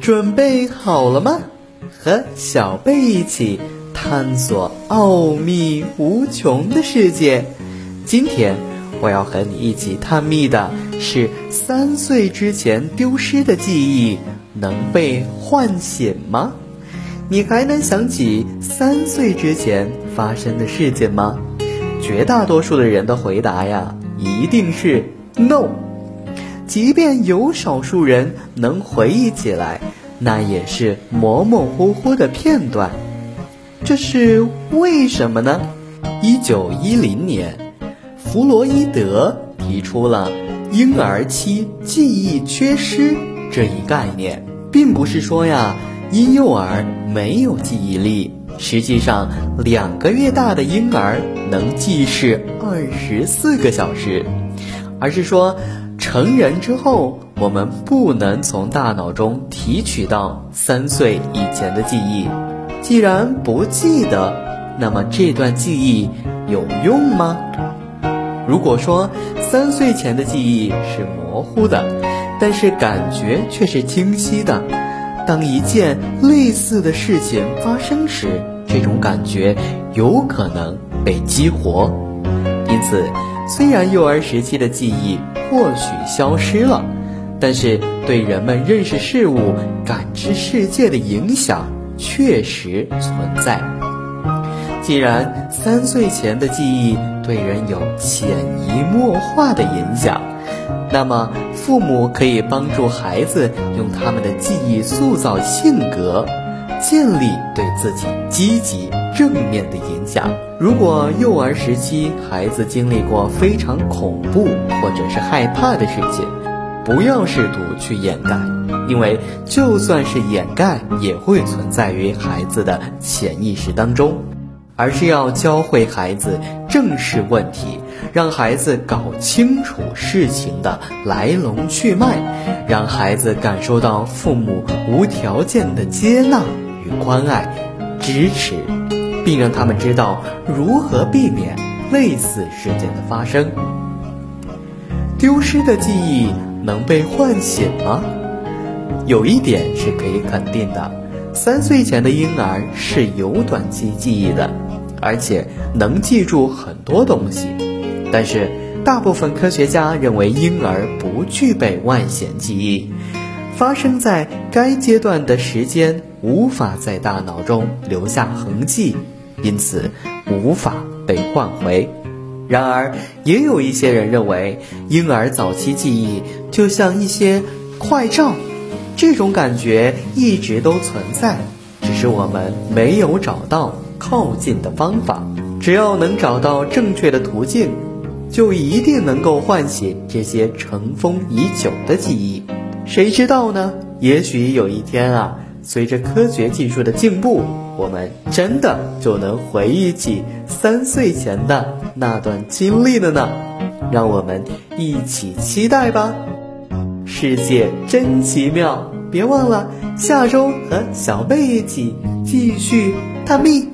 准备好了吗？和小贝一起探索奥秘无穷的世界。今天我要和你一起探秘的是三岁之前丢失的记忆能被唤醒吗？你还能想起三岁之前发生的事件吗？绝大多数的人的回答呀，一定是 no。即便有少数人能回忆起来。那也是模模糊糊的片段，这是为什么呢？一九一零年，弗洛伊德提出了婴儿期记忆缺失这一概念，并不是说呀婴幼儿没有记忆力，实际上两个月大的婴儿能记事二十四个小时，而是说。成人之后，我们不能从大脑中提取到三岁以前的记忆。既然不记得，那么这段记忆有用吗？如果说三岁前的记忆是模糊的，但是感觉却是清晰的，当一件类似的事情发生时，这种感觉有可能被激活。因此，虽然幼儿时期的记忆，或许消失了，但是对人们认识事物、感知世界的影响确实存在。既然三岁前的记忆对人有潜移默化的影响，那么父母可以帮助孩子用他们的记忆塑造性格，建立对自己积极正面的影响。如果幼儿时期孩子经历过非常恐怖或者是害怕的事情，不要试图去掩盖，因为就算是掩盖，也会存在于孩子的潜意识当中，而是要教会孩子正视问题，让孩子搞清楚事情的来龙去脉，让孩子感受到父母无条件的接纳与关爱、支持。并让他们知道如何避免类似事件的发生。丢失的记忆能被唤醒吗？有一点是可以肯定的：三岁前的婴儿是有短期记忆的，而且能记住很多东西。但是，大部分科学家认为婴儿不具备外显记忆，发生在该阶段的时间无法在大脑中留下痕迹。因此无法被唤回。然而，也有一些人认为，婴儿早期记忆就像一些快照，这种感觉一直都存在，只是我们没有找到靠近的方法。只要能找到正确的途径，就一定能够唤醒这些尘封已久的记忆。谁知道呢？也许有一天啊。随着科学技术的进步，我们真的就能回忆起三岁前的那段经历了呢。让我们一起期待吧！世界真奇妙，别忘了下周和小贝一起继续探秘。